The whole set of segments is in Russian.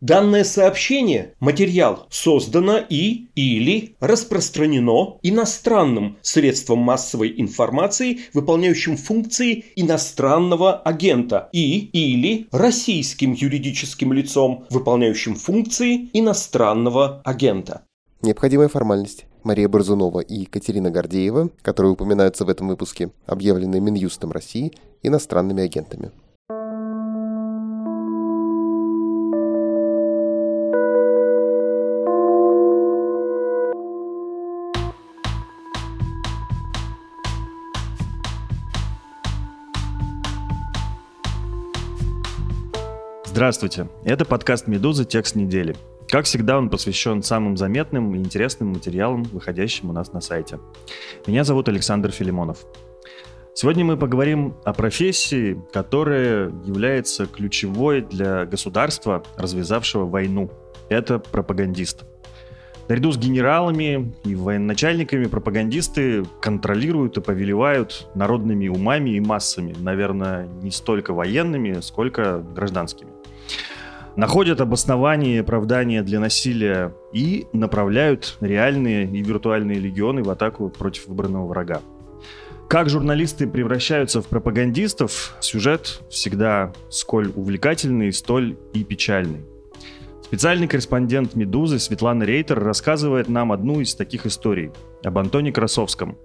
Данное сообщение, материал, создано и или распространено иностранным средством массовой информации, выполняющим функции иностранного агента и или российским юридическим лицом, выполняющим функции иностранного агента. Необходимая формальность. Мария Борзунова и Екатерина Гордеева, которые упоминаются в этом выпуске, объявлены Минюстом России иностранными агентами. Здравствуйте, это подкаст «Медуза. Текст недели». Как всегда, он посвящен самым заметным и интересным материалам, выходящим у нас на сайте. Меня зовут Александр Филимонов. Сегодня мы поговорим о профессии, которая является ключевой для государства, развязавшего войну. Это пропагандист. Наряду с генералами и военачальниками пропагандисты контролируют и повелевают народными умами и массами, наверное, не столько военными, сколько гражданскими находят обоснование и оправдание для насилия и направляют реальные и виртуальные легионы в атаку против выбранного врага. Как журналисты превращаются в пропагандистов, сюжет всегда сколь увлекательный, столь и печальный. Специальный корреспондент «Медузы» Светлана Рейтер рассказывает нам одну из таких историй об Антоне Красовском,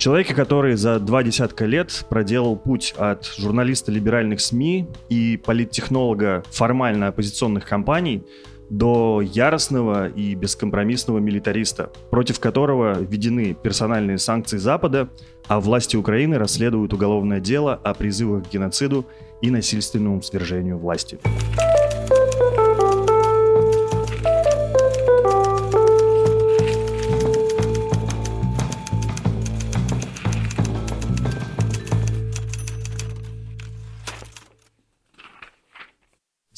Человека, который за два десятка лет проделал путь от журналиста либеральных СМИ и политтехнолога формально оппозиционных компаний до яростного и бескомпромиссного милитариста, против которого введены персональные санкции Запада, а власти Украины расследуют уголовное дело о призывах к геноциду и насильственному свержению власти.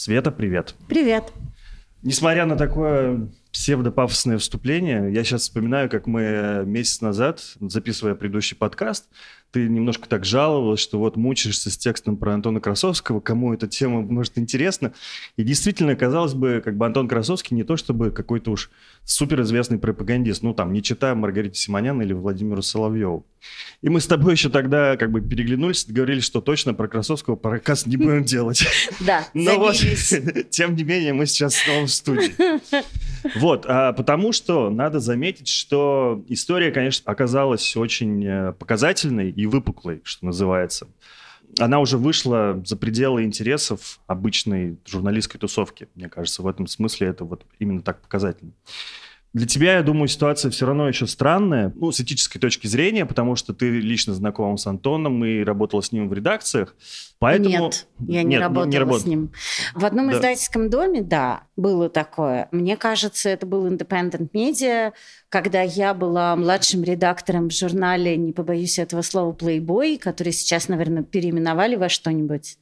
Света, привет. Привет. Несмотря на такое псевдопафосное вступление, я сейчас вспоминаю, как мы месяц назад, записывая предыдущий подкаст, ты немножко так жаловалась, что вот мучаешься с текстом про Антона Красовского, кому эта тема может интересна. И действительно, казалось бы, как бы Антон Красовский не то чтобы какой-то уж суперизвестный пропагандист, ну там, не читая Маргарите Симонян или Владимиру Соловьеву. И мы с тобой еще тогда как бы переглянулись и говорили, что точно про Красовского проказ не будем делать. Да, Но вот, тем не менее, мы сейчас снова в студии. Вот, а потому что надо заметить, что история, конечно, оказалась очень э, показательной и выпуклой, что называется. Она уже вышла за пределы интересов обычной журналистской тусовки. Мне кажется, в этом смысле это вот именно так показательно. Для тебя, я думаю, ситуация все равно еще странная, ну, с этической точки зрения, потому что ты лично знаком с Антоном и работала с ним в редакциях. Поэтому... Нет, я не, Нет, работала не работ... с ним. В одном да. издательском доме, да, было такое. Мне кажется, это был Independent Media, когда я была младшим редактором в журнале, не побоюсь этого слова, Playboy, который сейчас, наверное, переименовали во что-нибудь.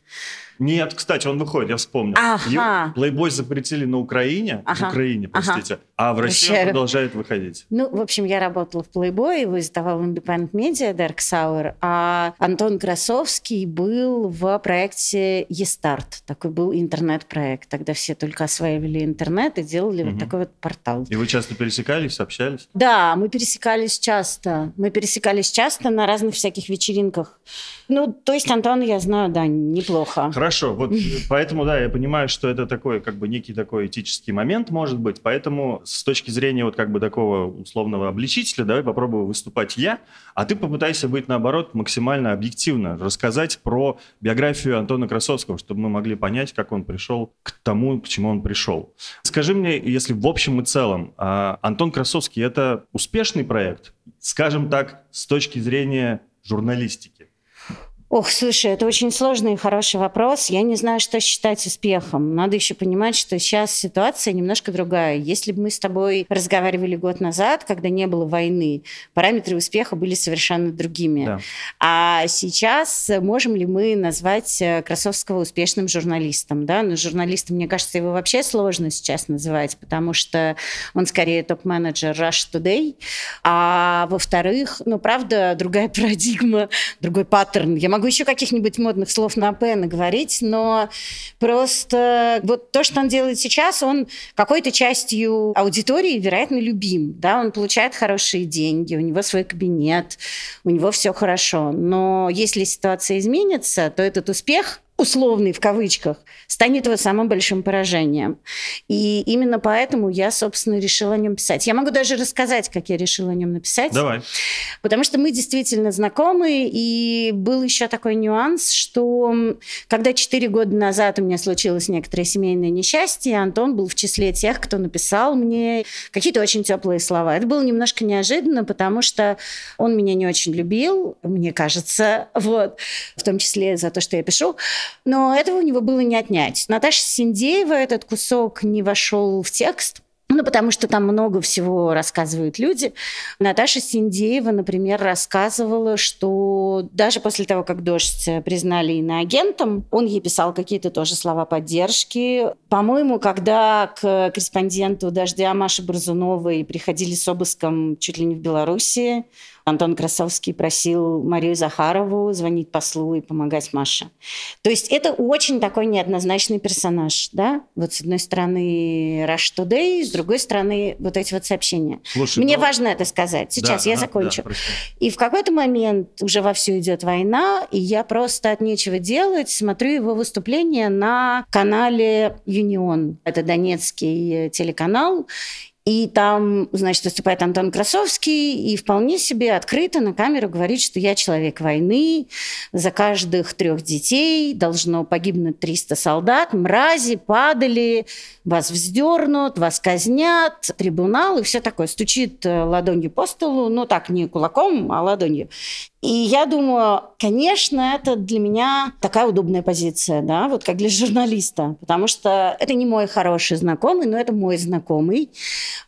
Нет, кстати, он выходит, я вспомнил. Ага. Плейбой запретили на Украине, ага. в Украине, простите, ага. а в России он продолжает выходить. Ну, в общем, я работала в Playboy, его издавал Independent Media, Dark Sour, а Антон Красовский был в проекте eStart, такой был интернет-проект. Тогда все только осваивали интернет и делали угу. вот такой вот портал. И вы часто пересекались, общались? Да, мы пересекались часто. Мы пересекались часто на разных всяких вечеринках. Ну, то есть Антона я знаю, да, неплохо. Хорошо, вот поэтому, да, я понимаю, что это такой, как бы некий такой этический момент может быть, поэтому с точки зрения вот как бы такого условного обличителя, давай попробую выступать я, а ты попытайся быть, наоборот, максимально объективно, рассказать про биографию Антона Красовского, чтобы мы могли понять, как он пришел к тому, к чему он пришел. Скажи мне, если в общем и целом, а Антон Красовский – это успешный проект, скажем так, с точки зрения журналистики? Ох, слушай, это очень сложный и хороший вопрос. Я не знаю, что считать успехом. Надо еще понимать, что сейчас ситуация немножко другая. Если бы мы с тобой разговаривали год назад, когда не было войны, параметры успеха были совершенно другими. Да. А сейчас можем ли мы назвать э, Красовского успешным журналистом? Да? Но ну, журналистом, мне кажется, его вообще сложно сейчас называть, потому что он скорее топ-менеджер Rush Today. А во-вторых, ну, правда, другая парадигма, другой паттерн. Я могу могу еще каких-нибудь модных слов на «п» наговорить, но просто вот то, что он делает сейчас, он какой-то частью аудитории, вероятно, любим. Да? Он получает хорошие деньги, у него свой кабинет, у него все хорошо. Но если ситуация изменится, то этот успех условный в кавычках, станет его самым большим поражением. И именно поэтому я, собственно, решила о нем писать. Я могу даже рассказать, как я решила о нем написать. Давай. Потому что мы действительно знакомы, и был еще такой нюанс, что когда четыре года назад у меня случилось некоторое семейное несчастье, Антон был в числе тех, кто написал мне какие-то очень теплые слова. Это было немножко неожиданно, потому что он меня не очень любил, мне кажется, вот, в том числе за то, что я пишу. Но этого у него было не отнять. Наташа Синдеева этот кусок не вошел в текст, ну, потому что там много всего рассказывают люди. Наташа Синдеева, например, рассказывала, что даже после того, как «Дождь» признали иноагентом, он ей писал какие-то тоже слова поддержки. По-моему, когда к корреспонденту «Дождя» Маше Борзуновой приходили с обыском чуть ли не в Белоруссии, Антон Красовский просил Марию Захарову звонить послу и помогать Маше. То есть это очень такой неоднозначный персонаж, да? Вот с одной стороны Rush Today, с другой стороны вот эти вот сообщения. Слушай, Мне ну... важно это сказать. Сейчас да, я ага, закончу. Да, и в какой-то момент уже вовсю идет война, и я просто от нечего делать смотрю его выступление на канале Юнион. Это донецкий телеканал. И там, значит, выступает Антон Красовский и вполне себе открыто на камеру говорит, что я человек войны, за каждых трех детей должно погибнуть 300 солдат, мрази падали, вас вздернут, вас казнят, трибунал и все такое. Стучит э, ладонью по столу, ну так, не кулаком, а ладонью. И я думаю, конечно, это для меня такая удобная позиция, да, вот как для журналиста, потому что это не мой хороший знакомый, но это мой знакомый.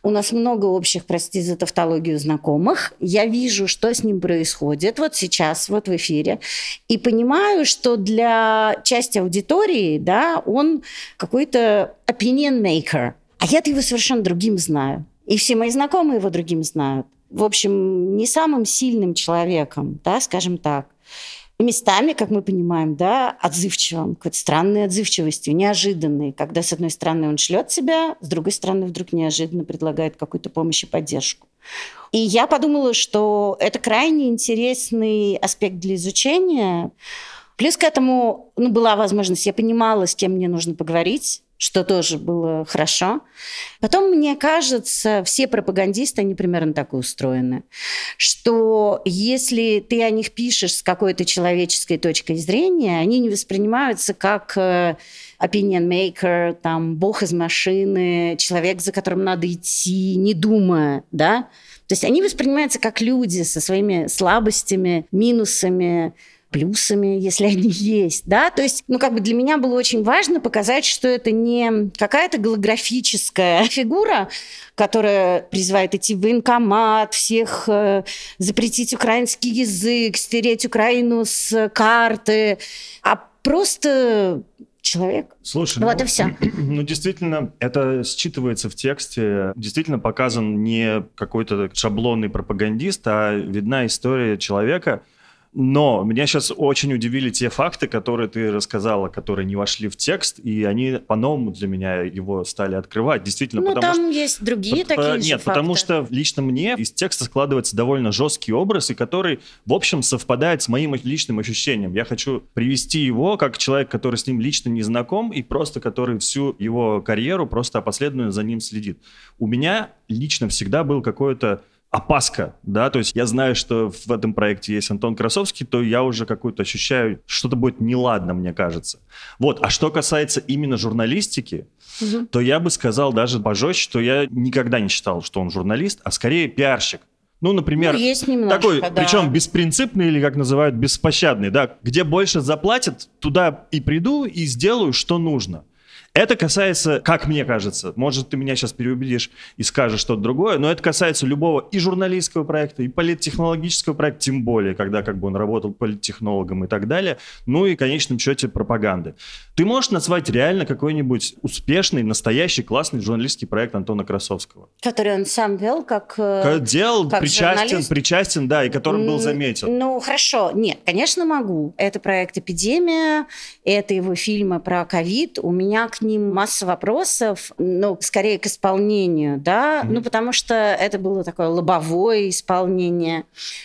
У нас много общих, прости за тавтологию, знакомых. Я вижу, что с ним происходит вот сейчас, вот в эфире, и понимаю, что для части аудитории, да, он какой-то opinion maker, а я-то его совершенно другим знаю. И все мои знакомые его другим знают в общем, не самым сильным человеком, да, скажем так. Местами, как мы понимаем, да, отзывчивым, какой-то странной отзывчивостью, неожиданной, когда, с одной стороны, он шлет себя, с другой стороны, вдруг неожиданно предлагает какую-то помощь и поддержку. И я подумала, что это крайне интересный аспект для изучения. Плюс к этому ну, была возможность, я понимала, с кем мне нужно поговорить, что тоже было хорошо. Потом, мне кажется, все пропагандисты, они примерно так и устроены, что если ты о них пишешь с какой-то человеческой точкой зрения, они не воспринимаются как э, opinion maker, там, бог из машины, человек, за которым надо идти, не думая, да? То есть они воспринимаются как люди со своими слабостями, минусами, плюсами, если они есть, да, то есть, ну, как бы для меня было очень важно показать, что это не какая-то голографическая фигура, которая призывает идти в военкомат, всех э, запретить украинский язык, стереть Украину с карты, а просто человек. Слушай, ну, вот и все. Ну, действительно, это считывается в тексте. Действительно показан не какой-то шаблонный пропагандист, а видна история человека, но меня сейчас очень удивили те факты, которые ты рассказала, которые не вошли в текст, и они по-новому для меня его стали открывать. Действительно, ну, потому там что... есть другие по- такие Нет, же потому факты. что лично мне из текста складывается довольно жесткий образ, и который, в общем, совпадает с моим личным ощущением. Я хочу привести его как человек, который с ним лично не знаком, и просто который всю его карьеру просто опоследованно за ним следит. У меня лично всегда был какой-то опаска, да, то есть я знаю, что в этом проекте есть Антон Красовский, то я уже какую-то ощущаю, что-то будет неладно, мне кажется. Вот, а что касается именно журналистики, угу. то я бы сказал даже пожестче, что я никогда не считал, что он журналист, а скорее пиарщик. Ну, например, ну, есть немножко, такой, да. причем беспринципный или, как называют, беспощадный, да, где больше заплатят, туда и приду и сделаю, что нужно. Это касается, как мне кажется, может, ты меня сейчас переубедишь и скажешь что-то другое, но это касается любого и журналистского проекта, и политтехнологического проекта, тем более, когда как бы он работал политтехнологом и так далее, ну и, в конечном счете, пропаганды. Ты можешь назвать реально какой-нибудь успешный, настоящий, классный журналистский проект Антона Красовского? Который он сам вел как э, Делал, как причастен, журналист? причастен, да, и которым был заметен. Ну, хорошо. Нет, конечно, могу. Это проект «Эпидемия», это его фильмы про ковид. У меня к ним масса вопросов, ну, скорее к исполнению, да, Мгм. ну, потому что это было такое лобовое исполнение.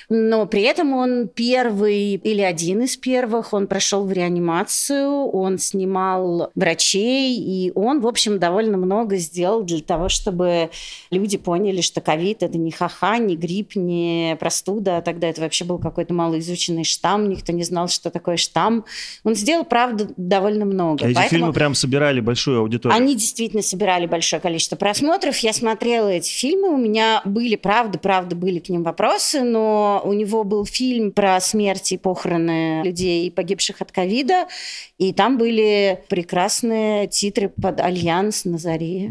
Но при этом он первый или один из первых, он прошел в реанимацию, он снимал врачей, и он, в общем, довольно много сделал для того, чтобы люди поняли, что ковид – это не ха-ха, не грипп, не простуда. Тогда это вообще был какой-то малоизученный штамм, никто не знал, что такое штамм. Он сделал, правда, довольно много. А эти Поэтому фильмы прям собирали большую аудиторию. Они действительно собирали большое количество просмотров. Я смотрела эти фильмы, у меня были, правда, правда, были к ним вопросы, но у него был фильм про смерть и похороны людей, погибших от ковида, и там были прекрасные титры под «Альянс на заре».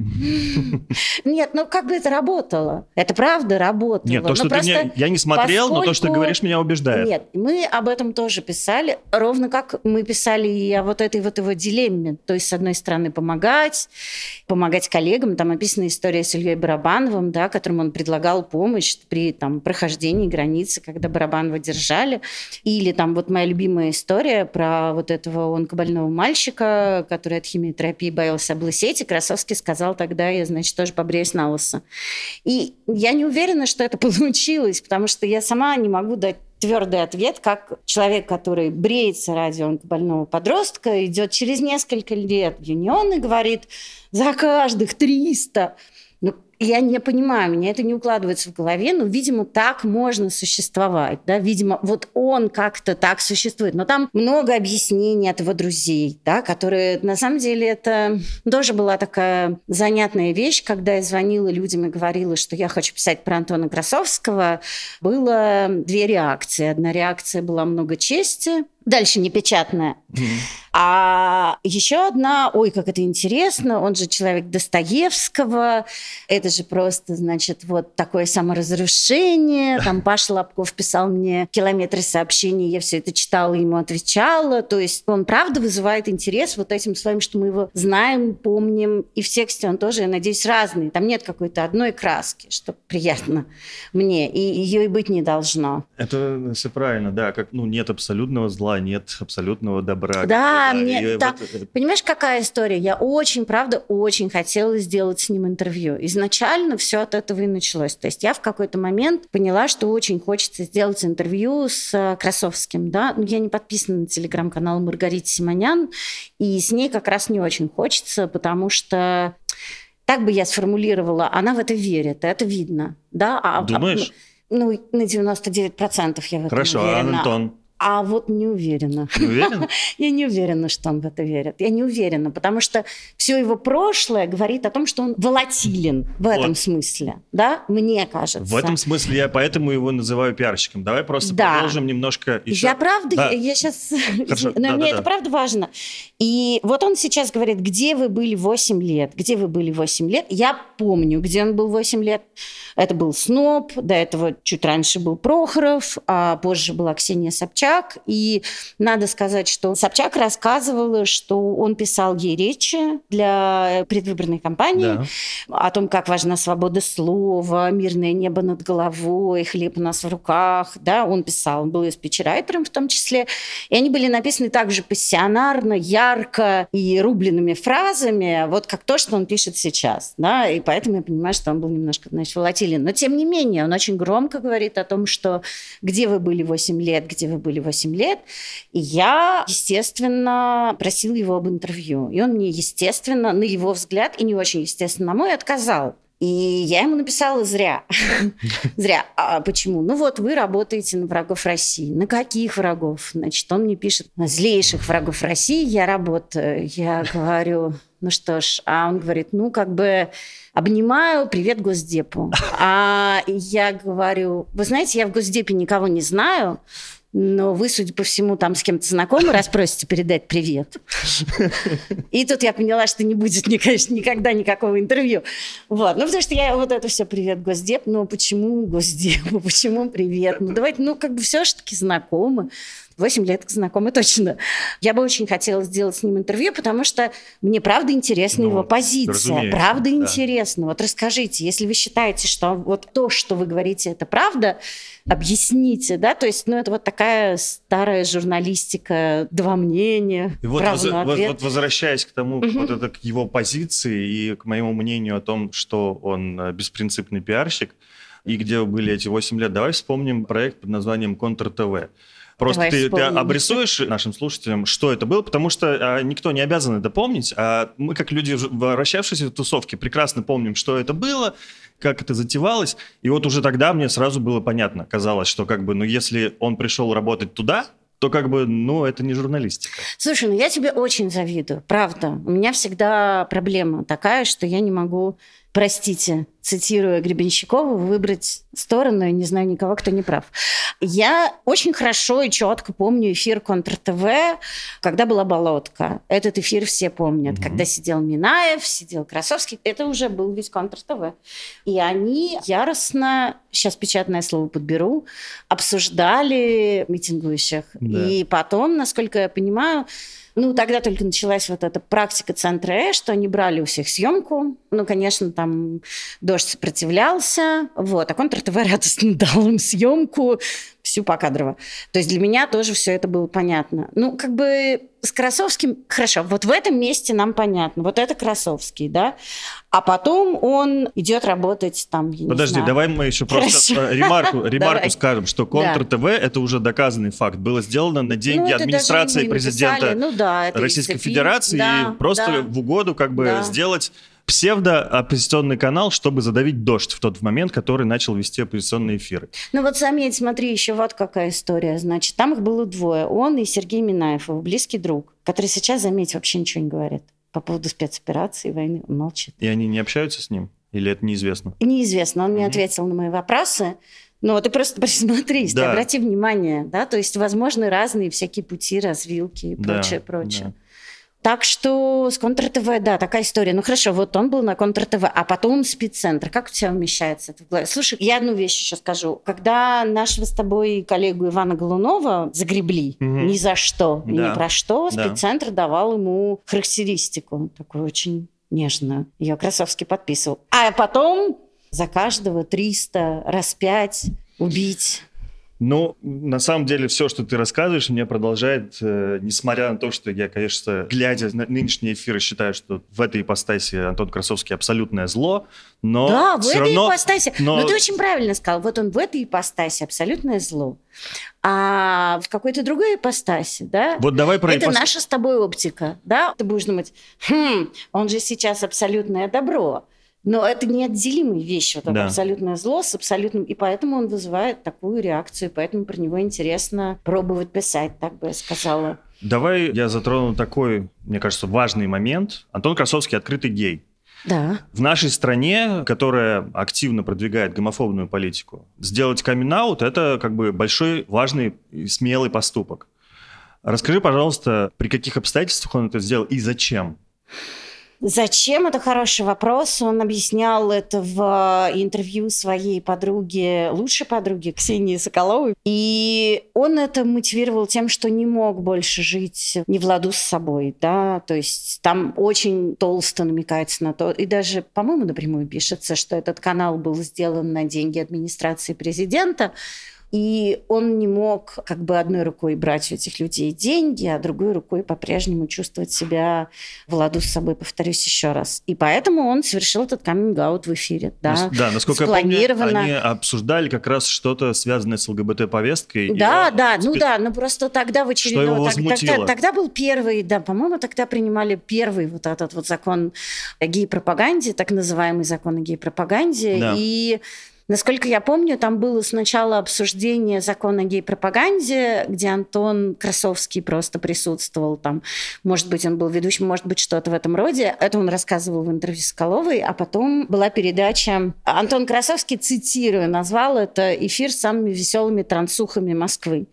Нет, ну как бы это работало? Это правда работало. Нет, то, что ты мне... Я не смотрел, но то, что ты говоришь, меня убеждает. нет, мы об этом тоже писали, ровно как мы писали и о вот этой вот его дилемме. То есть, с одной стороны, помогать, помогать коллегам. Там описана история с Ильей Барабановым, да, которому он предлагал помощь при там, прохождении границы, когда Барабанова держали. Или там вот моя любимая история про вот этого онкобольного мальчика, который от химиотерапии боялся облысеть, и Красовский сказал тогда, я, значит, тоже побреюсь на лысо. И я не уверена, что это получилось, потому что я сама не могу дать твердый ответ, как человек, который бреется ради онкобольного подростка, идет через несколько лет в юнион и говорит, за каждых 300. Я не понимаю, меня это не укладывается в голове, но, видимо, так можно существовать, да, видимо, вот он как-то так существует, но там много объяснений от его друзей, да, которые, на самом деле, это тоже была такая занятная вещь, когда я звонила людям и говорила, что я хочу писать про Антона Красовского, было две реакции. Одна реакция была много чести, дальше непечатная, а еще одна, ой, как это интересно, он же человек Достоевского, это же просто, значит, вот такое саморазрушение. Там Паша Лобков писал мне километры сообщений, я все это читала, ему отвечала. То есть он правда вызывает интерес вот этим своим, что мы его знаем, помним. И в тексте он тоже, я надеюсь, разный. Там нет какой-то одной краски, что приятно мне. И ее и быть не должно. Это все правильно, да. Как, ну, нет абсолютного зла, нет абсолютного добра. Да, мне- и да. вот это- Понимаешь, какая история? Я очень, правда, очень хотела сделать с ним интервью. Изначально все от этого и началось. То есть я в какой-то момент поняла, что очень хочется сделать интервью с э, Красовским. Да? Ну, я не подписана на телеграм-канал Маргариты Симонян, и с ней как раз не очень хочется, потому что так бы я сформулировала, она в это верит, это видно. Да? А- а- Думаешь? ну, на 99% я в этом Хорошо, а уверена. Антон? А вот не уверена. Не уверен? Я не уверена, что он в это верит. Я не уверена, потому что все его прошлое говорит о том, что он волатилен в этом Вот. смысле. Да, мне кажется. В этом смысле я поэтому его называю пиарщиком. Давай просто Да. продолжим немножко еще. Я правда, Да. я, сейчас... Хорошо, Но да, мне да, это да. правда важно. И вот он сейчас говорит, где вы были 8 лет? Где вы были 8 лет? Я помню, где он был 8 лет. Это был Сноб, до этого чуть раньше был Прохоров, а позже была Ксения Собчак. И надо сказать, что Собчак рассказывала, что он писал ей речи для предвыборной кампании Да. о том, как важна свобода слова, мирное небо над головой, хлеб у нас в руках. Да, он писал, он был и спичрайтером в том числе. И они были написаны также пассионарно, ярко и рубленными фразами, вот как то, что он пишет сейчас. Да? И поэтому я понимаю, что он был немножко, значит, волатилен. Но тем не менее, он очень громко говорит о том, что где вы были 8 лет, где вы были 8 лет. И я, естественно, просила его об интервью. И он мне, естественно, на его взгляд, и не очень естественно, на мой, отказал. И я ему написала зря. Зря. А почему? Ну вот, вы работаете на врагов России. На каких врагов? Значит, он мне пишет, на злейших врагов России я работаю. Я говорю, ну что ж, а он говорит, ну как бы обнимаю, привет Госдепу. А я говорю, вы знаете, я в Госдепе никого не знаю, но вы, судя по всему, там с кем-то знакомы, раз просите передать привет. И тут я поняла, что не будет, конечно, никогда никакого интервью. Вот. Ну, потому что я вот это все привет, Госдеп. Ну, почему Госдеп? Почему привет? Ну, давайте, ну, как бы все-таки знакомы. 8 лет знакомы точно. Я бы очень хотела сделать с ним интервью, потому что мне правда интересна ну, его позиция. Правда да. интересно. Вот расскажите, если вы считаете, что вот то, что вы говорите, это правда, объясните, да, то есть, ну, это вот такая старая журналистика, два мнения, и вот, воз, вот, вот возвращаясь к тому, угу. вот это к его позиции и к моему мнению о том, что он э, беспринципный пиарщик, и где были эти 8 лет, давай вспомним проект под названием «Контр-ТВ». Просто ты, ты обрисуешь нашим слушателям, что это было, потому что а, никто не обязан это помнить, а мы, как люди, вращавшиеся в тусовке, прекрасно помним, что это было, как это затевалось. И вот уже тогда мне сразу было понятно, казалось, что как бы, ну, если он пришел работать туда, то как бы, ну, это не журналистика. Слушай, ну я тебе очень завидую, правда. У меня всегда проблема такая, что я не могу простите, цитируя Гребенщикова, выбрать сторону, я не знаю никого, кто не прав. Я очень хорошо и четко помню эфир Контр-ТВ, когда была «Болотка». Этот эфир все помнят. Mm-hmm. Когда сидел Минаев, сидел Красовский, это уже был весь Контр-ТВ. И они яростно, сейчас печатное слово подберу, обсуждали митингующих. Да. И потом, насколько я понимаю, ну, тогда только началась вот эта практика центра Э, что они брали у всех съемку. Ну, конечно, там дождь сопротивлялся. Вот. А Контр-ТВ радостно дал им съемку всю покадрово. То есть для меня тоже все это было понятно. Ну, как бы с Красовским, хорошо, вот в этом месте нам понятно, вот это Красовский, да, а потом он идет работать там, Подожди, давай мы еще просто хорошо. Э, ремарку, ремарку скажем, что Контр-ТВ да. это уже доказанный факт, было сделано на деньги ну, администрации президента ну, да, Российской Федерации, да, и просто да, в угоду как бы да. сделать псевдо-оппозиционный канал, чтобы задавить дождь в тот момент, который начал вести оппозиционные эфиры. Ну вот заметь, смотри, еще вот какая история. Значит, там их было двое. Он и Сергей Минаев, его близкий друг, который сейчас, заметь, вообще ничего не говорит по поводу спецоперации, войны. Он молчит. И они не общаются с ним? Или это неизвестно? Неизвестно. Он mm-hmm. не ответил на мои вопросы. Ну, ты просто присмотрись, да. обрати внимание, да, то есть возможны разные всякие пути, развилки и прочее, да, прочее. Да. Так что с Контр-ТВ, да, такая история. Ну хорошо, вот он был на Контр-ТВ, а потом спеццентр. Как у тебя вмещается это в голове? Слушай, я одну вещь еще скажу. Когда нашего с тобой коллегу Ивана Голунова загребли угу. ни за что, да. ни про что, спеццентр да. давал ему характеристику такую очень нежную. Ее Красовский подписывал. А потом за каждого 300, раз 5 убить ну, на самом деле, все, что ты рассказываешь, мне продолжает, э, несмотря на то, что я, конечно, глядя на нынешние эфиры, считаю, что в этой ипостаси Антон Красовский абсолютное зло, но Да, в этой равно, ипостаси. Но... но ты очень правильно сказал. Вот он в этой ипостаси абсолютное зло. А в какой-то другой ипостаси, да? Вот давай про Это ипост... наша с тобой оптика, да? Ты будешь думать, хм, он же сейчас абсолютное добро. Но это неотделимые вещи, вот это да. абсолютное зло с абсолютным... И поэтому он вызывает такую реакцию, поэтому про него интересно пробовать писать, так бы я сказала. Давай я затрону такой, мне кажется, важный момент. Антон Красовский открытый гей. Да. В нашей стране, которая активно продвигает гомофобную политику, сделать камин это как бы большой, важный и смелый поступок. Расскажи, пожалуйста, при каких обстоятельствах он это сделал и зачем? Зачем? Это хороший вопрос. Он объяснял это в э, интервью своей подруги, лучшей подруги Ксении Соколовой. И он это мотивировал тем, что не мог больше жить не в ладу с собой. Да? То есть там очень толсто намекается на то. И даже, по-моему, напрямую пишется, что этот канал был сделан на деньги администрации президента. И он не мог как бы одной рукой брать у этих людей деньги, а другой рукой по-прежнему чувствовать себя в ладу с собой, повторюсь еще раз. И поэтому он совершил этот каминг в эфире. Да, да насколько я помню, они обсуждали как раз что-то связанное с ЛГБТ-повесткой. Да, да, ну да, ну просто тогда в очередной... Тогда, тогда был первый, да, по-моему, тогда принимали первый вот этот вот закон о гей-пропаганде, так называемый закон о гей-пропаганде. Да. И Насколько я помню, там было сначала обсуждение закона о гей-пропаганде, где Антон Красовский просто присутствовал там. Может быть, он был ведущим, может быть, что-то в этом роде. Это он рассказывал в интервью с Коловой. А потом была передача... Антон Красовский, цитирую, назвал это «Эфир самыми веселыми трансухами Москвы».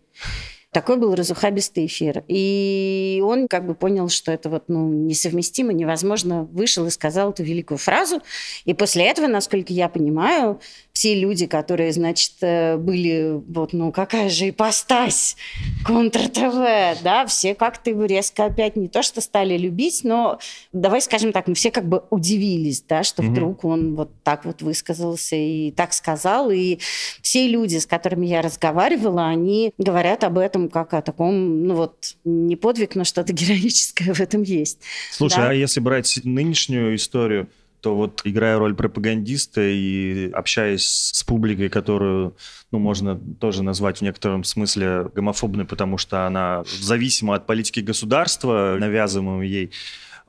Такой был разухабистый эфир. И он как бы понял, что это вот ну, несовместимо, невозможно, вышел и сказал эту великую фразу. И после этого, насколько я понимаю, все люди, которые, значит, э, были, вот, ну, какая же ипостась Контр-ТВ, да, все как-то его резко опять не то что стали любить, но, давай скажем так, мы все как бы удивились, да, что mm-hmm. вдруг он вот так вот высказался и так сказал. И все люди, с которыми я разговаривала, они говорят об этом как о таком, ну вот, не подвиг, но что-то героическое в этом есть. Слушай, да? а если брать нынешнюю историю, то вот играя роль пропагандиста и общаясь с публикой, которую, ну, можно тоже назвать в некотором смысле гомофобной, потому что она зависима от политики государства, навязываемой ей,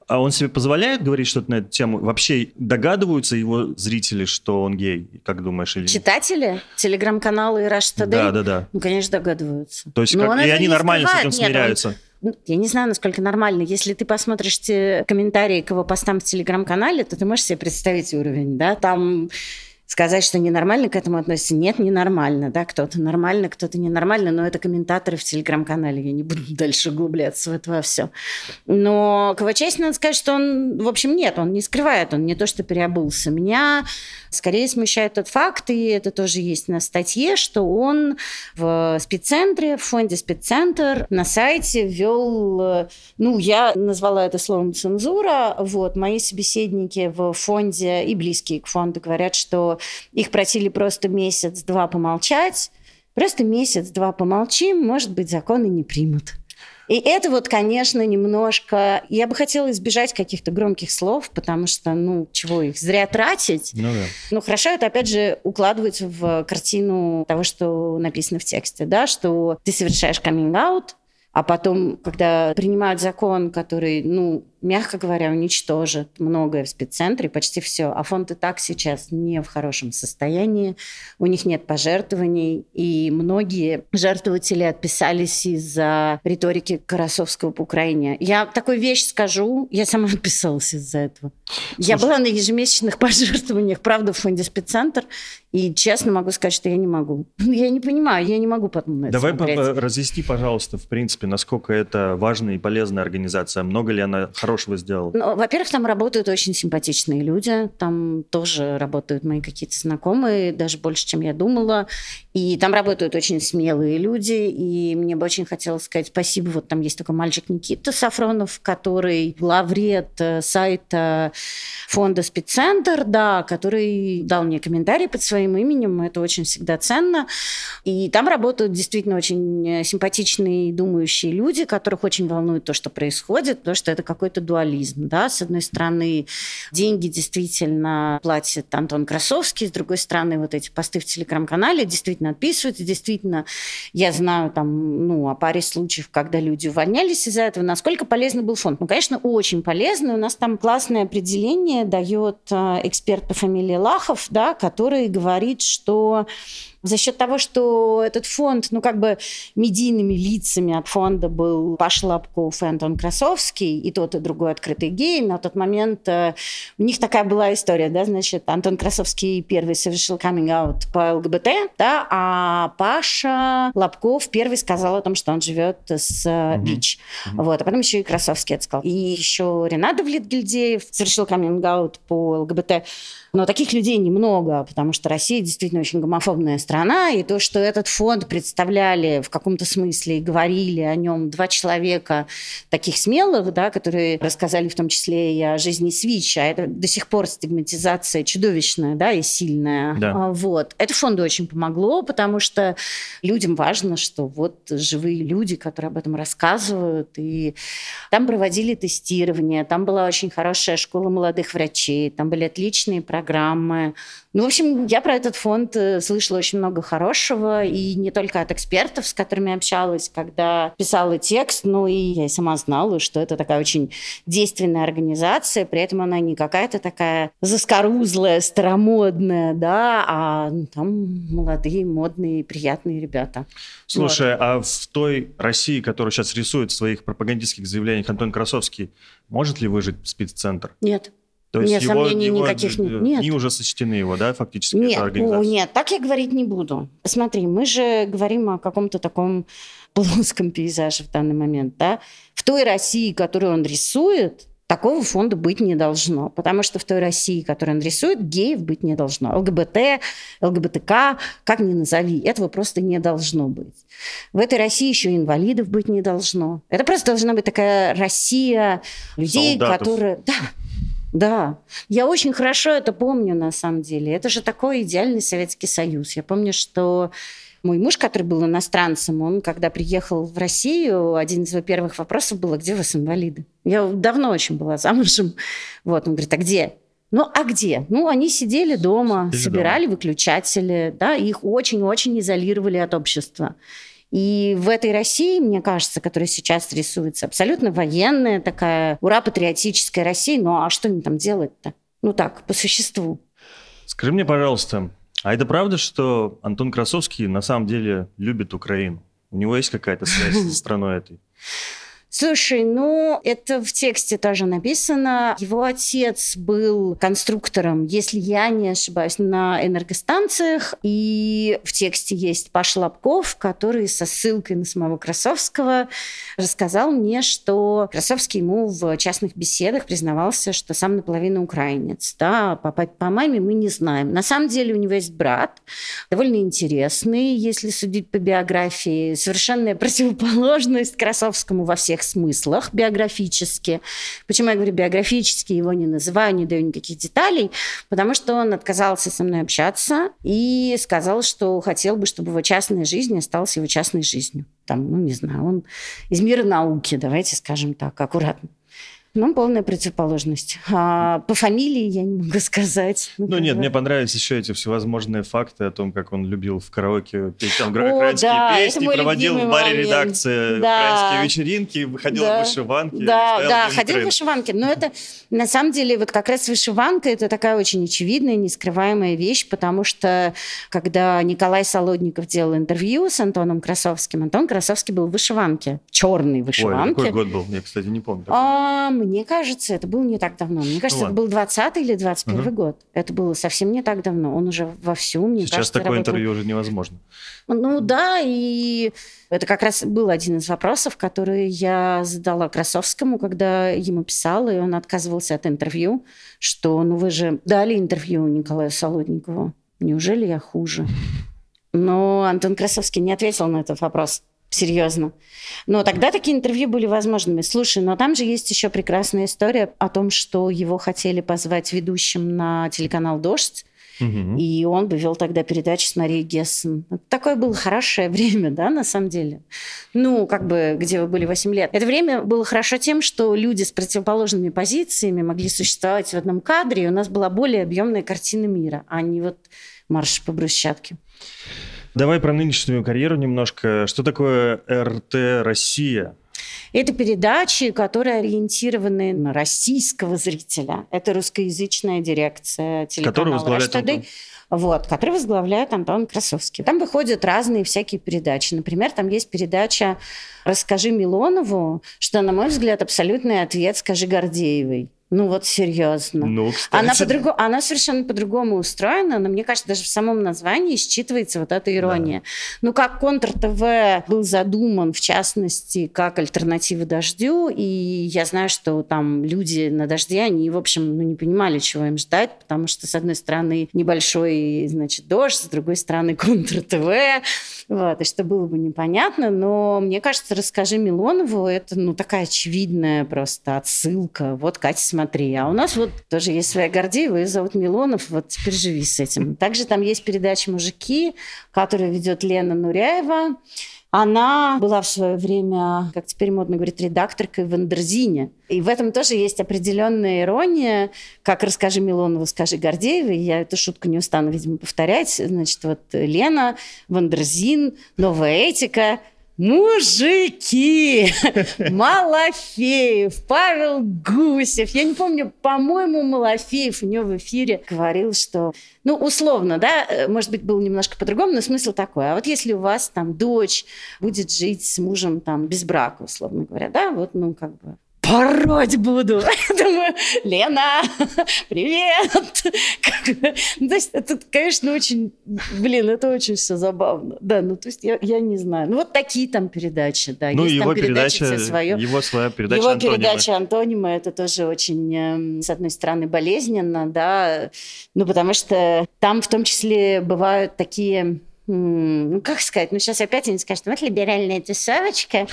а он себе позволяет говорить что-то на эту тему? Вообще догадываются его зрители, что он гей? Как думаешь? Или... Читатели? Телеграм-каналы и Rush Today? Да, да, да. Ну, конечно, догадываются. То есть, как... и они нормально скрывает. с этим смиряются? Нет, он... Ну, я не знаю, насколько нормально. Если ты посмотришь те комментарии к его постам в Телеграм-канале, то ты можешь себе представить уровень, да? Там сказать, что ненормально к этому относится. Нет, ненормально, да, кто-то нормально, кто-то ненормально, но это комментаторы в телеграм-канале, я не буду дальше углубляться в это во все. Но к его чести надо сказать, что он, в общем, нет, он не скрывает, он не то, что переобулся. Меня скорее смущает тот факт, и это тоже есть на статье, что он в спеццентре, в фонде спеццентр на сайте ввел, ну, я назвала это словом цензура, вот, мои собеседники в фонде и близкие к фонду говорят, что их просили просто месяц-два помолчать. Просто месяц-два помолчим, может быть, законы не примут. И это вот, конечно, немножко... Я бы хотела избежать каких-то громких слов, потому что, ну, чего их зря тратить. Ну, да. ну хорошо, это, опять же, укладывается в картину того, что написано в тексте, да, что ты совершаешь каминг-аут, а потом, когда принимают закон, который, ну, мягко говоря, уничтожит многое в спеццентре, почти все. А фонд и так сейчас не в хорошем состоянии, у них нет пожертвований, и многие жертвователи отписались из-за риторики Карасовского по Украине. Я такую вещь скажу, я сама отписалась из-за этого. Слушай, я была на ежемесячных пожертвованиях, правда, в фонде спеццентр, и честно могу сказать, что я не могу. Я не понимаю, я не могу потом на это Давай смотреть. разъясни, пожалуйста, в принципе, насколько это важная и полезная организация, много ли она хорошего сделал? Ну, во-первых, там работают очень симпатичные люди. Там тоже работают мои какие-то знакомые, даже больше, чем я думала. И там работают очень смелые люди. И мне бы очень хотелось сказать спасибо. Вот там есть такой мальчик Никита Сафронов, который главред э, сайта фонда «Спеццентр», да, который дал мне комментарий под своим именем. Это очень всегда ценно. И там работают действительно очень э, симпатичные, думающие люди, которых очень волнует то, что происходит, потому что это какой-то дуализм дуализм. Да? С одной стороны, деньги действительно платит Антон Красовский, с другой стороны, вот эти посты в телеграм-канале действительно отписываются, действительно, я знаю там, ну, о паре случаев, когда люди увольнялись из-за этого. Насколько полезный был фонд? Ну, конечно, очень полезный. У нас там классное определение дает э, эксперт по фамилии Лахов, да, который говорит, что за счет того, что этот фонд, ну, как бы медийными лицами от фонда был Паша Лобков и Антон Красовский, и тот, и другой открытый гей, на тот момент э, у них такая была история, да, значит, Антон Красовский первый совершил каминг-аут по ЛГБТ, да, а Паша Лобков первый сказал о том, что он живет с mm-hmm. ВИЧ. Mm-hmm. Вот, а потом еще и Красовский это сказал. И еще Ренат Давлетгильдеев совершил каминг-аут по ЛГБТ. Но таких людей немного, потому что Россия действительно очень гомофобная страна, и то, что этот фонд представляли в каком-то смысле и говорили о нем два человека таких смелых, да, которые рассказали в том числе и о жизни СВИЧ, а это до сих пор стигматизация чудовищная, да, и сильная. Да. А, вот. Это фонду очень помогло, потому что людям важно, что вот живые люди, которые об этом рассказывают, и там проводили тестирование, там была очень хорошая школа молодых врачей, там были отличные программы программы. Ну, в общем, я про этот фонд э, слышала очень много хорошего, и не только от экспертов, с которыми общалась, когда писала текст, но и я сама знала, что это такая очень действенная организация, при этом она не какая-то такая заскорузлая, старомодная, да, а ну, там молодые, модные, приятные ребята. Слушай, вот. а в той России, которую сейчас рисует в своих пропагандистских заявлениях Антон Красовский, может ли выжить спеццентр? Нет. То есть нет, его, сомнений его никаких нет. нет. Дни уже сочтены его, да, фактически, нет, ну, нет, так я говорить не буду. Смотри, мы же говорим о каком-то таком плоском пейзаже в данный момент, да, в той России, которую он рисует, Такого фонда быть не должно, потому что в той России, которую он рисует, геев быть не должно. ЛГБТ, ЛГБТК, как ни назови, этого просто не должно быть. В этой России еще инвалидов быть не должно. Это просто должна быть такая Россия людей, Солдатов. которые... Да, да, я очень хорошо это помню на самом деле. Это же такой идеальный Советский Союз. Я помню, что мой муж, который был иностранцем, он, когда приехал в Россию, один из его первых вопросов был, где у вас инвалиды? Я давно очень была замужем. Вот, он говорит, а где? Ну, а где? Ну, они сидели дома, Сидели собирали дома. выключатели, да, их очень-очень изолировали от общества. И в этой России, мне кажется, которая сейчас рисуется, абсолютно военная такая, ура-патриотическая Россия. Ну, а что им там делать-то? Ну так, по существу. Скажи мне, пожалуйста, а это правда, что Антон Красовский на самом деле любит Украину? У него есть какая-то связь с страной этой? Слушай, ну, это в тексте тоже написано. Его отец был конструктором, если я не ошибаюсь, на энергостанциях. И в тексте есть Паш Лобков, который со ссылкой на самого Красовского рассказал мне, что Красовский ему в частных беседах признавался, что сам наполовину украинец. Да, по папе, по маме мы не знаем. На самом деле у него есть брат, довольно интересный, если судить по биографии, совершенная противоположность Красовскому во всех смыслах биографически. Почему я говорю биографически, его не называю, не даю никаких деталей, потому что он отказался со мной общаться и сказал, что хотел бы, чтобы его частная жизнь осталась его частной жизнью. Там, ну, не знаю, он из мира науки, давайте скажем так, аккуратно. Ну, полная противоположность. А по фамилии я не могу сказать. Ну, ну нет, мне понравились еще эти всевозможные факты о том, как он любил в караоке петь там украинские да, песни, проводил в баре момент. редакции да. украинские вечеринки, выходил да. в вышиванке. Да, да, ходил в вышиванке. Но это, на самом деле, вот как раз вышиванка, это такая очень очевидная, нескрываемая вещь, потому что, когда Николай Солодников делал интервью с Антоном Красовским, Антон Красовский был в вышиванке, черной вышиванке. Ой, какой год был? Я, кстати, не помню. А, мне кажется, это было не так давно. Мне кажется, ну, это был 20 или 21 угу. год. Это было совсем не так давно. Он уже вовсю, мне Сейчас кажется, такое работал... интервью уже невозможно. Ну да, и это как раз был один из вопросов, который я задала Красовскому, когда ему писала, и он отказывался от интервью, что ну вы же дали интервью Николаю Солодникову. Неужели я хуже? Но Антон Красовский не ответил на этот вопрос. Серьезно. Но тогда такие интервью были возможными. Слушай, но там же есть еще прекрасная история о том, что его хотели позвать ведущим на телеканал «Дождь», Угу. И он бы вел тогда передачу с Марией Гессен. Такое было хорошее время, да, на самом деле. Ну, как бы, где вы были 8 лет. Это время было хорошо тем, что люди с противоположными позициями могли существовать в одном кадре, и у нас была более объемная картина мира, а не вот марш по брусчатке. Давай про нынешнюю карьеру немножко. Что такое РТ «Россия»? Это передачи, которые ориентированы на российского зрителя. Это русскоязычная дирекция телеканала «Раш вот, который возглавляет Антон Красовский. Там выходят разные всякие передачи. Например, там есть передача «Расскажи Милонову», что, на мой взгляд, абсолютный ответ «Скажи Гордеевой». Ну вот серьезно. Ну, кстати. Она, по она совершенно по-другому устроена, но мне кажется, даже в самом названии считывается вот эта ирония. Да. Ну как Контр-ТВ был задуман, в частности, как альтернатива «Дождю», и я знаю, что там люди на «Дожде», они, в общем, ну, не понимали, чего им ждать, потому что, с одной стороны, небольшой, значит, «Дождь», с другой стороны, Контр-ТВ, вот, и что было бы непонятно, но мне кажется, «Расскажи Милонову» — это, ну, такая очевидная просто отсылка. Вот Катя смотри. А у нас вот тоже есть своя Гордеева, ее зовут Милонов, вот теперь живи с этим. Также там есть передача «Мужики», которую ведет Лена Нуряева. Она была в свое время, как теперь модно говорить, редакторкой в Андерзине. И в этом тоже есть определенная ирония, как «Расскажи Милонову, скажи Гордеевой». Я эту шутку не устану, видимо, повторять. Значит, вот Лена, Wonderzine, новая этика – Мужики! Малофеев, Павел Гусев. Я не помню, по-моему, Малофеев у него в эфире говорил, что, ну, условно, да, э, может быть, был немножко по-другому, но смысл такой. А вот если у вас там дочь будет жить с мужем там без брака, условно говоря, да, вот, ну, как бы пороть буду. Думаю, Лена, привет! Ну, то есть это, конечно, очень, блин, это очень все забавно. Да, ну то есть я, я не знаю. Ну вот такие там передачи, да. Ну Есть его там передачи передача, свое. его своя передача Его «Антонимы». передача «Антонимы» это тоже очень, эм, с одной стороны, болезненно, да, ну, потому что там в том числе бывают такие ну, как сказать, ну, сейчас опять они скажут, вот либеральная тусовочка.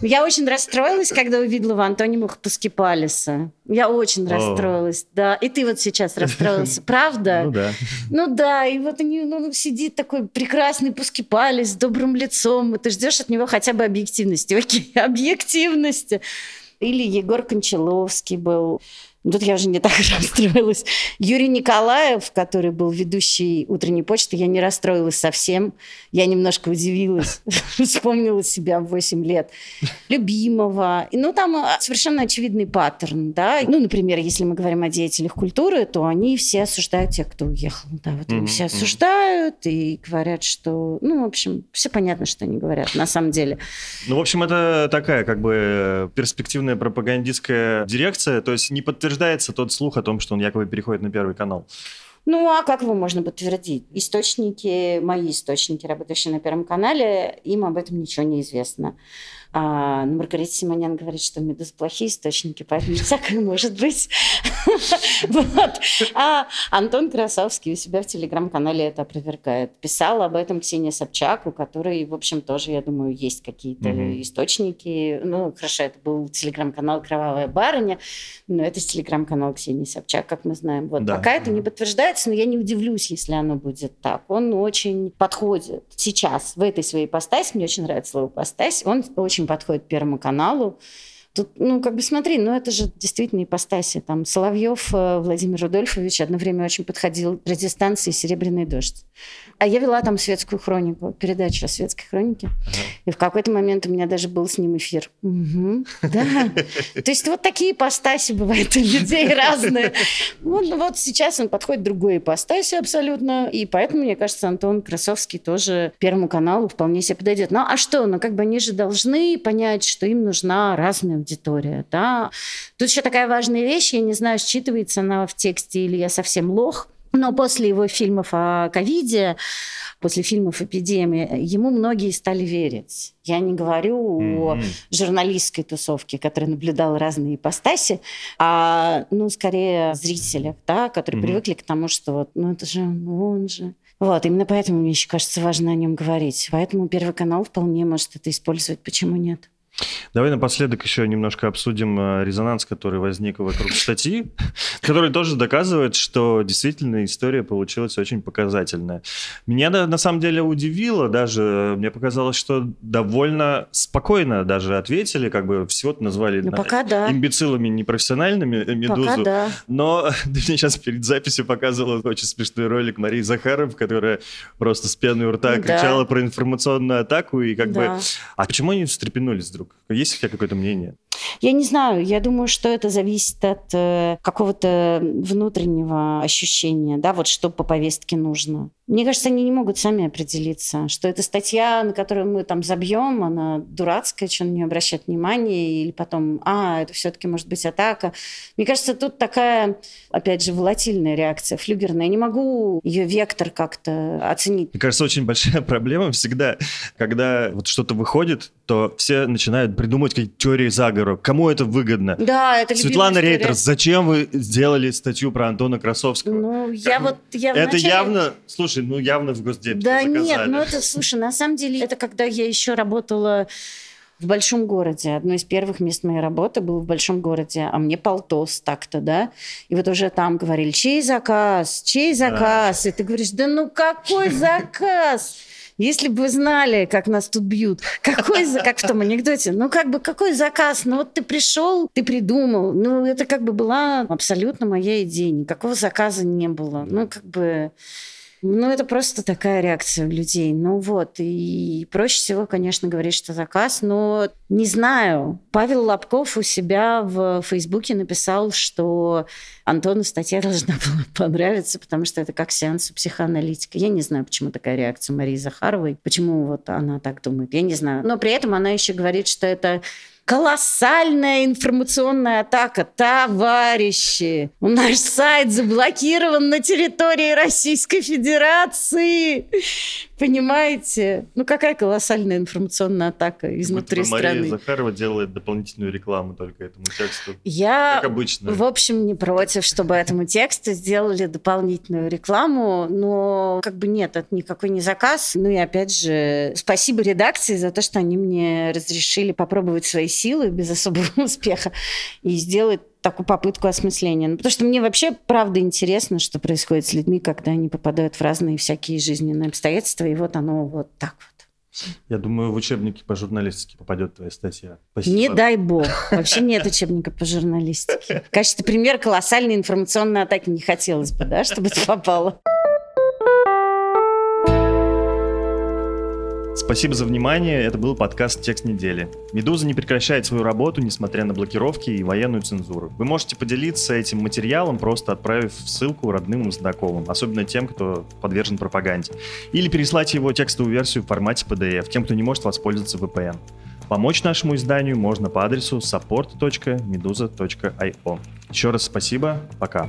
Я очень расстроилась, когда увидела в антонимах Паскипалиса. Я очень О. расстроилась, да. И ты вот сейчас расстроился, правда? Ну да. Ну да, и вот они, ну, сидит такой прекрасный Пускипалис с добрым лицом, и ты ждешь от него хотя бы объективности. Окей, объективности. Или Егор Кончаловский был. Ну, Тут я уже не так расстроилась. Юрий Николаев, который был ведущий утренней почты, я не расстроилась совсем. Я немножко удивилась. Вспомнила себя в 8 лет. Любимого. Ну, там а, совершенно очевидный паттерн, да. Ну, например, если мы говорим о деятелях культуры, то они все осуждают тех, кто уехал. Да, вот они все осуждают и говорят, что... Ну, в общем, все понятно, что они говорят на самом деле. Ну, в общем, это такая как бы перспективная пропагандистская дирекция, то есть не подтверждается тот слух о том, что он якобы переходит на Первый канал. Ну, а как его можно подтвердить? Источники, мои источники, работающие на Первом канале, им об этом ничего не известно. А ну, Маргарита Симонян говорит, что у Медуз плохие источники, поэтому всякое может быть. Вот. А Антон Красовский у себя в телеграм-канале это опровергает. Писала об этом Ксения Собчак, у которой, в общем, тоже, я думаю, есть какие-то источники. Ну, хорошо, это был телеграм-канал «Кровавая барыня», но это телеграм-канал Ксении Собчак, как мы знаем. Вот. Да. Пока это не подтверждается, но я не удивлюсь, если оно будет так. Он очень подходит сейчас в этой своей ипостаси, мне очень нравится слово ипостась, он очень подходит Первому каналу. Тут, ну, как бы смотри, ну, это же действительно ипостаси. Там Соловьев э, Владимир Рудольфович одно время очень подходил к радиостанции «Серебряный дождь». А я вела там светскую хронику, передачу о светской хронике. И в какой-то момент у меня даже был с ним эфир. Мгм, да. То есть вот такие ипостаси бывают у людей разные. Вот, вот сейчас он подходит к другой ипостаси абсолютно. И поэтому, мне кажется, Антон Красовский тоже Первому каналу вполне себе подойдет. Ну а что? Ну как бы они же должны понять, что им нужна разная аудитория. Да? Тут еще такая важная вещь. Я не знаю, считывается она в тексте или я совсем лох. Но после его фильмов о ковиде, после фильмов «Эпидемия», ему многие стали верить. Я не говорю о Мгм. журналистской тусовке, которая наблюдала разные ипостаси, а, ну, скорее зрителях, да, которые Мгм. привыкли к тому, что вот, ну, это же он же. Вот, именно поэтому мне еще кажется важно о нем говорить. Поэтому Первый канал вполне может это использовать. Почему нет? Давай напоследок еще немножко обсудим э, резонанс, который возник вокруг статьи, который тоже доказывает, что действительно история получилась очень показательная. Меня на самом деле удивило даже, мне показалось, что довольно спокойно даже ответили, как бы всего-то назвали Ну, на- пока да. имбецилами непрофессиональными э, «Медузу». Пока да. Но ты мне сейчас перед записью показывала очень смешной ролик Марии Захаров, которая просто с пеной у рта Да. кричала про информационную атаку, и как бы... Да. А почему они встрепенулись вдруг? Есть у тебя какое-то мнение? Я не знаю, я думаю, что это зависит от э, какого-то внутреннего ощущения, да, вот что по повестке нужно. Мне кажется, они не могут сами определиться, что эта статья, на которую мы там забьем, она дурацкая, что на нее обращать внимание, или потом, а, это все-таки может быть атака. Мне кажется, тут такая, опять же, волатильная реакция, флюгерная. Я не могу ее вектор как-то оценить. Мне кажется, очень большая проблема всегда, когда вот что-то выходит, то все начинают придумывать какие-то теории заговора. Кому это выгодно? Да, это Светлана история. Рейтер, зачем вы сделали статью про Антона Красовского? Ну, я Как- вот... Я это вначале- явно, слушай, ну явно в Госдепе Да заказали. нет, ну это, слушай, на самом деле, это когда я еще работала в большом городе. Одно из первых мест моей работы было в большом городе, а мне полтос так-то, да. И вот уже там говорили, чей заказ, чей заказ? И ты говоришь, да ну какой заказ? Если бы вы знали, как нас тут бьют, какой, как в том анекдоте, ну как бы какой заказ? Ну вот ты пришел, ты придумал, ну это как бы была абсолютно моя идея, никакого заказа не было. Ну как бы ну, это просто такая реакция у людей. Ну вот, и проще всего, конечно, говорить, что заказ, но не знаю. Павел Лобков у себя в Фейсбуке написал, что Антону статья должна была понравиться, потому что это как сеанс у психоаналитика. Я не знаю, почему такая реакция Марии Захаровой, почему вот она так думает, я не знаю. Но при этом она еще говорит, что это Колоссальная информационная атака. Товарищи, наш сайт заблокирован на территории Российской Федерации. Понимаете? Ну, какая колоссальная информационная атака изнутри Будто бы страны. Мария Захарова делает дополнительную рекламу только этому тексту. Я, Как обычно. в общем, не против, чтобы этому тексту сделали дополнительную рекламу, но как бы нет, это никакой не заказ. Ну и опять же, спасибо редакции за то, что они мне разрешили попробовать свои силы без особого успеха и сделать такую попытку осмысления. Ну, потому что мне вообще правда интересно, что происходит с людьми, когда они попадают в разные всякие жизненные обстоятельства, и вот оно вот так вот. Я думаю, в учебнике по журналистике попадет твоя статья. Спасибо. Не дай бог. Вообще нет учебника по журналистике. В качестве примера колоссальной информационной атаки не хотелось бы, да, чтобы это попало. Спасибо за внимание. Это был подкаст «Текст недели». «Медуза» не прекращает свою работу, несмотря на блокировки и военную цензуру. Вы можете поделиться этим материалом, просто отправив ссылку родным и знакомым, особенно тем, кто подвержен пропаганде. Или переслать его текстовую версию в формате PDF, тем, кто не может воспользоваться VPN. Помочь нашему изданию можно по адресу support.meduza.io. Еще раз спасибо. Пока.